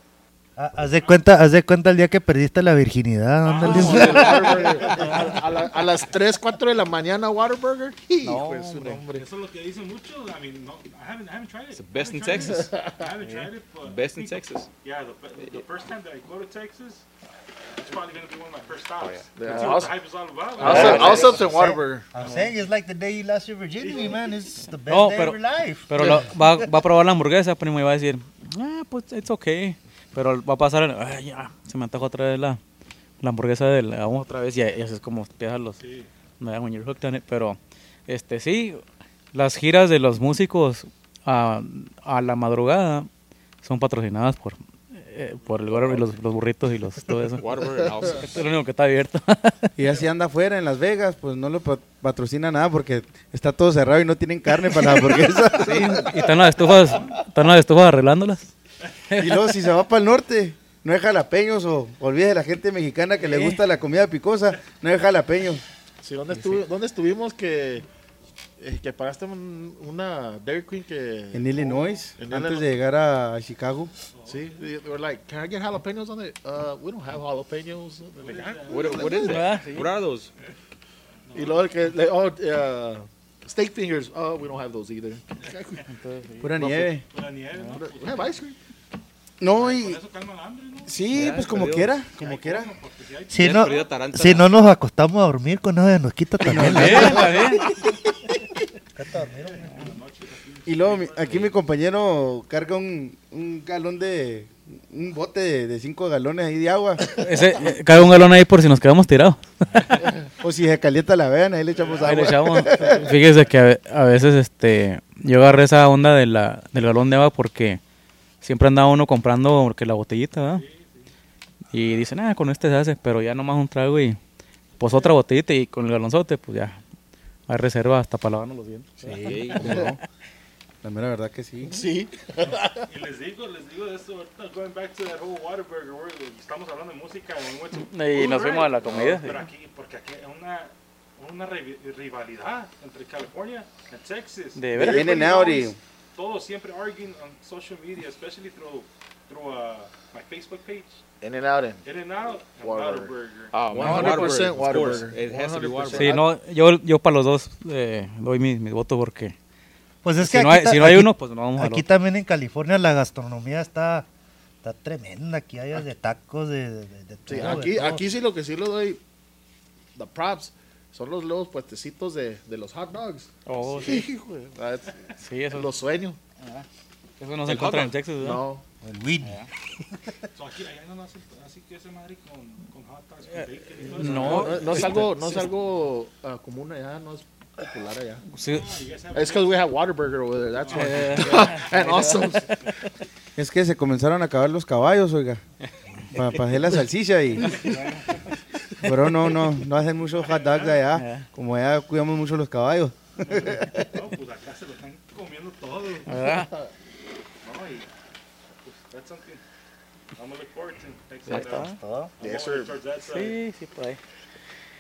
Haz de cuenta, haz de cuenta el día que perdiste la virginidad. Whataburger. a, a la- a las 3, 4 de la mañana, Waterburger. Hijo de su nombre. eso es lo que dicen muchos. I mean, no, I haven't, I haven't tried it. It's the best in Texas. it. I haven't tried it, but Best in Texas. Yeah, the, the first time that I go to Texas, it's probably gonna be one of my first stops. Yeah, To see what the hype is all about. Also, also en Waterburger. I'm saying it's like the day you lost your virginity, man. It's the best No, day pero- of your life. Pero lo- va, va a probar la hamburguesa, primo, y va a decir, ah, pues, it's okay. Pero va a pasar, "Ay, ya, se me antojó otra vez la, la hamburguesa de la vamos otra vez, y, y así es como empiezan los, Sí. when you're hooked on it. Pero, este, sí, las giras de los músicos a, a la madrugada son patrocinadas por, eh, por el Whataburger y los, los burritos y los, todo eso. Esto *laughs* es lo único que está abierto. *laughs* Y así anda afuera en Las Vegas, pues no lo pa- patrocina nada porque está todo cerrado y no tienen carne para la hamburguesa. *laughs* y están las estufas, están las estufas arreglándolas. Y luego si se va para el norte, no hay jalapeños o olvide de la gente mexicana que le Sí. gusta la comida picosa, no hay jalapeños. Sí, ¿dónde, estuvi- ¿dónde estuvimos que, eh, que pagaste un- una Dairy Queen que... En Illinois, En antes Illinois. de llegar a Chicago. Sí, they were like, can I get jalapenos on it? Uh, we don't have jalapenos. Like, ah. What, what is it? What are those? Y luego el que, le- oh, uh, steak fingers. Oh, we don't have those either. Pura No, nieve. La nieve. We have ice cream. No, y eso calma el hambre, ¿no? sí, Ya, pues como quiera, como quiera. Si no, si no nos acostamos a dormir con nada, nos quita también. *laughs* Y luego mi- aquí mi compañero carga un, un galón de, un bote de 5 galones ahí de agua. Ese, eh, cabe un galón ahí por si nos quedamos tirados. *laughs* O si se calienta la vean, ahí le echamos Ahí le agua. echamos. Fíjese que a, ve- a veces este yo agarré esa onda de la, del galón de agua porque siempre andaba uno comprando porque la botellita, ¿verdad? Y dicen, ah, con este se hace, pero ya nomás un trago y pues otra botellita y con el galonzote, pues ya, hay reserva hasta para lavarnos los dientes. Sí, cómo *laughs* no. La mera verdad que sí. Sí. Y les digo, les digo de esto, ahorita going back to that whole Waterburger, where estamos hablando de música Y nos fuimos a la No, comida, Pero sí. aquí, porque aquí hay una, una rivalidad entre California y Texas. De veras. In and out y- Todos siempre arguing on social media, especially through, through uh, my Facebook page. In and out. In and out and Whataburger. Whataburger. Ah, 100% of course. Whataburger. It has to be 100%. Whataburger. Sí, no, yo, yo para los dos eh, doy mi, mi voto porque Pues es si que no, aquí hay, ta- si no hay aquí- uno, pues no vamos a Aquí también en California la gastronomía está, está tremenda. Aquí hay de tacos, de, de, de Sí, todo, de aquí, todo. aquí sí lo que sí le doy, the props, son los los puestecitos de, de los hot dogs. Oh, sí, güey. Ah, es- Sí, eso, Los sueños. eso no se El encuentra en Texas, ¿verdad? No. El win. *laughs* So aquí, allá no hacen así que ese madre con, con hot dogs, con bacon y todo eso. No, No, no es algo, no es algo ah, común allá, no es popular allá. Sí, Ah, It's because we have Waterburger over there, that's why. *laughs* and also, Es que se comenzaron a acabar los caballos, oiga. Para hacer la salchicha y. *laughs* Pero no, no, no hacen muchos hot dogs allá. Como allá cuidamos mucho los caballos. No, pues acá se lo están comiendo todo. ¿verdad? No, y pues, that's something I'm gonna look forward to. Ahí time, está. I'm Yes, sir. Sí, sí, por ahí.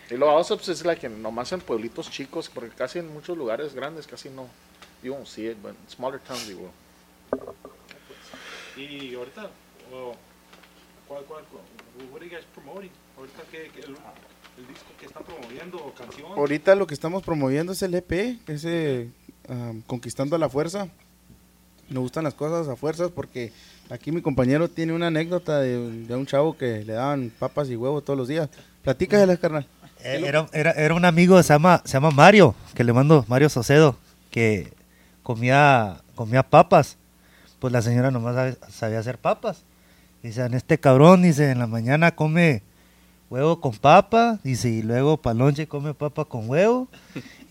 y lo also pues, es like que nomás en pueblitos chicos, porque casi en muchos lugares grandes casi no, you won't see it, but in smaller towns you will. Y ahorita, well, ¿cuál, cuál, cuál, what are you guys promoting? Ahorita que, que el, el disco que están promoviendo, o canción. Ahorita lo que estamos promoviendo es el EP, ese ah, Conquistando a la Fuerza. Me gustan las cosas a fuerzas porque aquí mi compañero tiene una anécdota de, de un chavo que le daban papas y huevos todos los días. Platícasela, carnal. Eh, Era, era, era un amigo, se llama, se llama Mario, que le mando, Mario Socedo, que comía, comía papas. Pues la señora nomás sabía hacer papas. Dice, en este cabrón, dice, en la mañana come huevo con papa, dice, y luego para lonche come papa con huevo,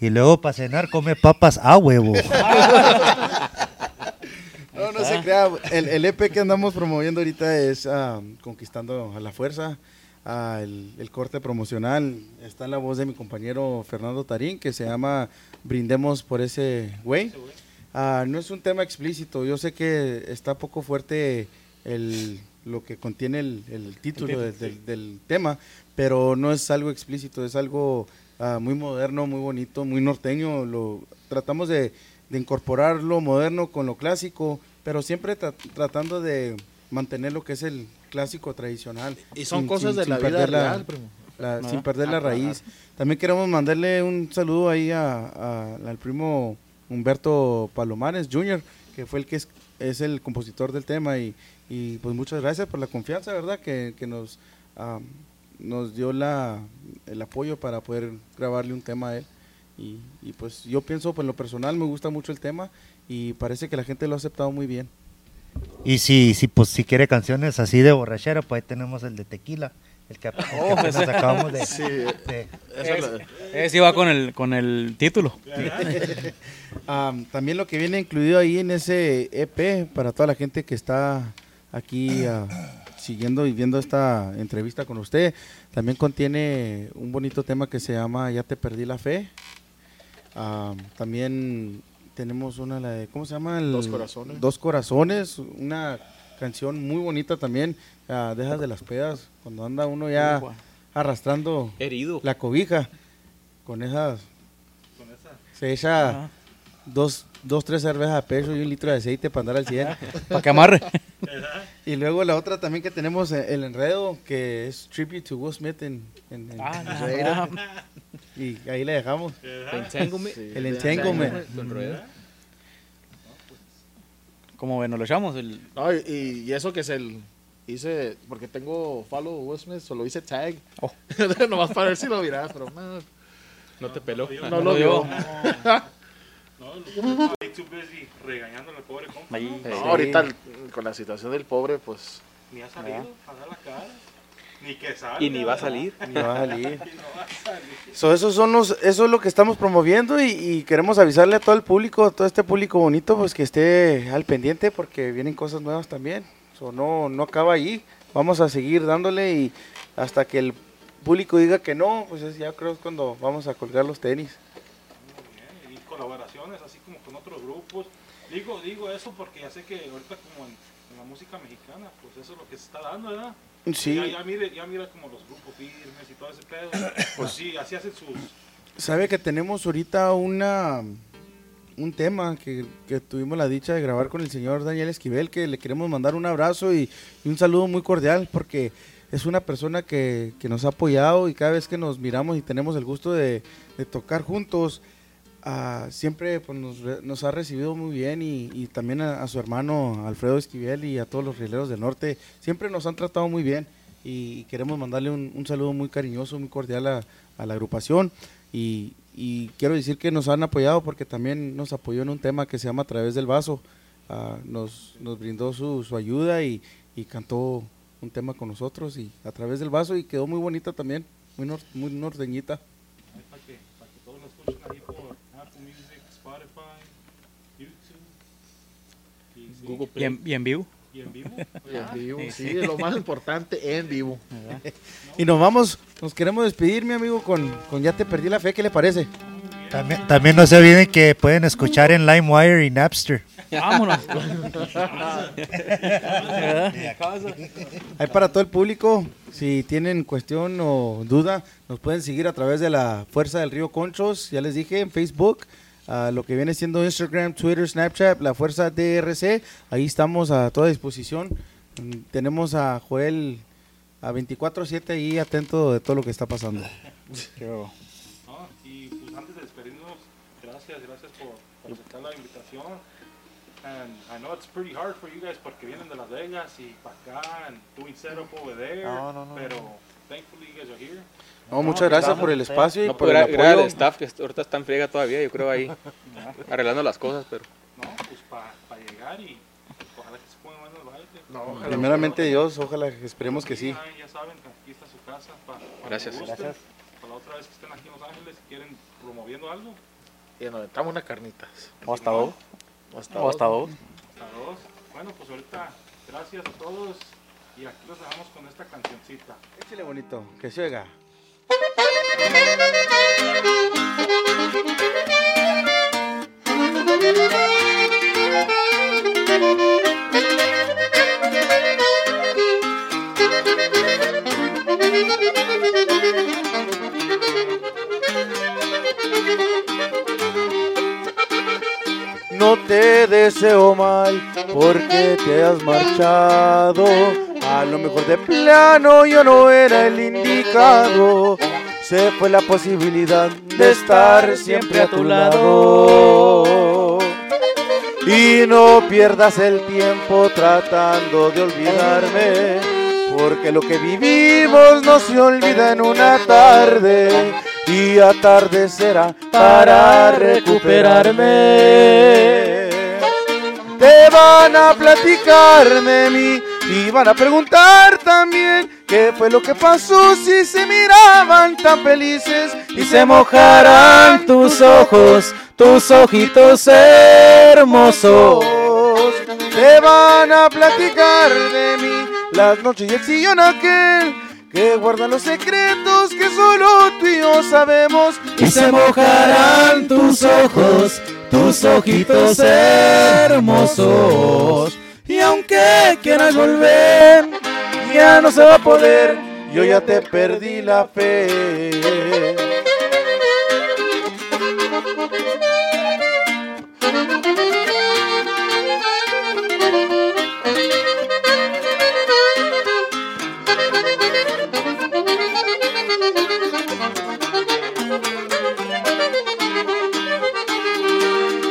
y luego para cenar come papas a huevo. *laughs* No, no se crea. El, el EP que andamos promoviendo ahorita es ah, Conquistando a la Fuerza. Ah, el, el corte promocional está en la voz de mi compañero Fernando Tarín, que se llama Brindemos por ese güey. Ah, no es un tema explícito. Yo sé que está poco fuerte el, lo que contiene el, el título del- del, del tema, pero no es algo explícito, es algo ah, muy moderno, muy bonito, muy norteño. Lo, tratamos de, de incorporar lo moderno con lo clásico, pero siempre tra- tratando de mantener lo que es el clásico tradicional. Y son sin- cosas sin- de sin la vida perder la- real, primo. la- sin perder la Ah, raíz. También queremos mandarle un saludo ahí a- a- al primo Humberto Palomares Jr., que fue el que es, es el compositor del tema y, y, pues muchas gracias por la confianza, ¿verdad? Que, que nos, nos dio la, el apoyo para poder grabarle un tema a él. Y, y, pues yo pienso, pues en lo personal me gusta mucho el tema y parece que la gente lo ha aceptado muy bien. Y si, si, pues, si quiere canciones así de borrachera, pues ahí tenemos el de tequila, el que, el que apenas acabamos de... Sí, de- eso Es- iba con el, con el título. *laughs* Am, también lo que viene incluido ahí en ese EP, para toda la gente que está aquí ah, siguiendo y viendo esta entrevista con usted, también contiene un bonito tema que se llama Ya te perdí la fe. Am, también tenemos una, la de, ¿cómo se llama? El- Dos Corazones. Dos Corazones, una canción muy bonita también, ah, Dejas de las pedas, cuando anda uno ya arrastrando Herido. la cobija, con esas, Con esa. se echa dos, dos, tres cervezas a peso y un litro de aceite para andar al 100. *laughs* Para que amarre. y luego la otra también que tenemos, eh, el enredo, que es Tribute to Will Smith en, en, en Ah. Y ahí le dejamos. El entanglement. Como bueno, lo echamos. El, No, y, y eso que es el. Hice. Porque tengo follow Will Smith, solo hice tag. Oh. *laughs* Nomás para ver si lo miras, pero no, No te peló. No, no lo vio. *laughs* No, regañando al pobre compa. ¿no? No, Sí. ahorita con la situación del pobre, pues. Ni ha salido a dar la cara. Ni que salga. Y ni va a salir. Y va a salir. *laughs* Y no va a salir. So, esos son los, eso es lo que estamos promoviendo y, y queremos avisarle a todo el público, a todo este público bonito, pues que esté al pendiente porque vienen cosas nuevas también. So, no, no acaba ahí. Vamos a seguir dándole y hasta que el público diga que no, pues es- ya creo es cuando vamos a colgar los tenis. Colaboraciones así como con otros grupos. Digo, digo eso porque ya sé que ahorita como en, en la música mexicana, pues eso es lo que se está dando, ¿verdad? Sí. Ya, ya mire, ya mira como los grupos firmes y todo ese pedo. Pues sí, así hacen sus... Sabe que tenemos ahorita una un tema que, que tuvimos la dicha de grabar con el señor Daniel Esquivel, que le queremos mandar un abrazo y, y un saludo muy cordial porque es una persona que, que nos ha apoyado y cada vez que nos miramos y tenemos el gusto de, de tocar juntos, ah, siempre pues, nos, nos ha recibido muy bien y, también a, su hermano Alfredo Esquivel y a todos los rieleros del norte, siempre nos han tratado muy bien y queremos mandarle un, saludo muy cariñoso, muy cordial a, la agrupación. Y, quiero decir que nos han apoyado porque también nos apoyó en un tema que se llama A través del vaso, Ah, nos, nos brindó su, ayuda y, y cantó un tema con nosotros y a través del vaso y quedó muy bonita también, muy, nor- muy norteñita. Ahí para que, para que todos lo escuchen ahí por Apple Music, Spotify, YouTube. Y, sí, Y en, y en vivo. y en vivo. Y en vivo, Sí, sí, lo más importante, en vivo. *laughs* Y nos vamos, nos queremos despedir, mi amigo, con, con Ya te perdí la fe, ¿qué le parece? También, también no se olviden que pueden escuchar en LimeWire y Napster. Vámonos. *laughs* *laughs* Ahí para todo el público, si tienen cuestión o duda, nos pueden seguir a través de la Fuerza del Río Conchos, ya les dije, en Facebook, a lo que viene siendo Instagram, Twitter, Snapchat, la Fuerza DRC, ahí estamos a toda disposición. Tenemos a Joel a 24/7 ahí atento de todo lo que está pasando. *laughs* ¿no? Y pues antes de despedirnos, gracias, gracias por, por aceptar la invitación. And I know it's pretty hard for you guys porque vienen de Las Vegas y para acá and doing setup over there. No, no, no, pero thankfully you guys are here. No, muchas gracias por el espacio y No, por pues el gracias al apoyo. staff que ahorita está en friega todavía, yo creo ahí arreglando las cosas, pero No, pues para llegar y ojalá que se pongan buenos el baile. No, ojalá. Primeramente Dios, ojalá, esperemos que sí. Ya, ya saben aquí está su casa para, para Gracias. que gusten. Gracias. Para la otra vez que estén aquí en Los Ángeles, si quieren promoviendo algo, Y nos aventamos unas carnitas. O hasta dos. Hasta O hasta dos. hasta dos. Bueno, pues ahorita gracias a todos y aquí los dejamos con esta cancioncita. Échale bonito, que se oiga. No te deseo mal porque te has marchado. A lo mejor de plano yo no era el indicado. Se fue la posibilidad de estar siempre a tu lado. Y no pierdas el tiempo tratando de olvidarme, porque lo que vivimos no se olvida en una tarde y atardecerá para recuperarme. Te van a platicar de mí y van a preguntar también qué fue lo que pasó si se miraban tan felices y se mojarán tus ojos, tus ojitos hermosos. Te van a platicar de mí las noches y el sillón aquel que guarda los secretos que solo tú y yo sabemos y se mojarán tus ojos, tus ojitos hermosos. Aunque quieras volver, ya no se va a poder, yo ya te perdí la fe.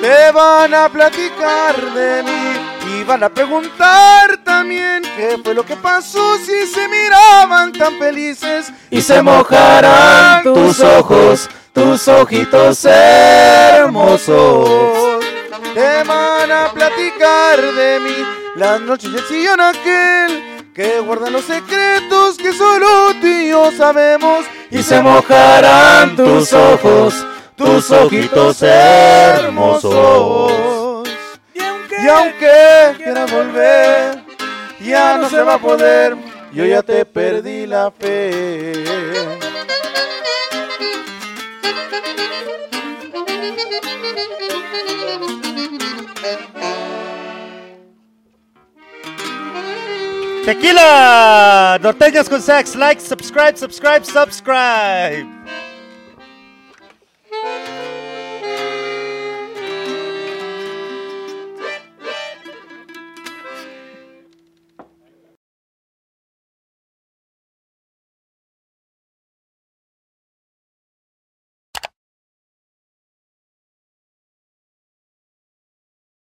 Te van a platicar de mí y van a preguntar también qué fue lo que pasó si se miraban tan felices y se mojarán tus ojos, tus ojitos hermosos. Te van a platicar de mí las noches y el sillón aquel que guarda los secretos que solo tú y yo sabemos y se mojarán tus ojos, tus ojitos hermosos. Y aunque quieras volver, ya no se va a poder. Yo ya te perdí la fe. Tequila, norteños con sex, like, subscribe, subscribe, subscribe.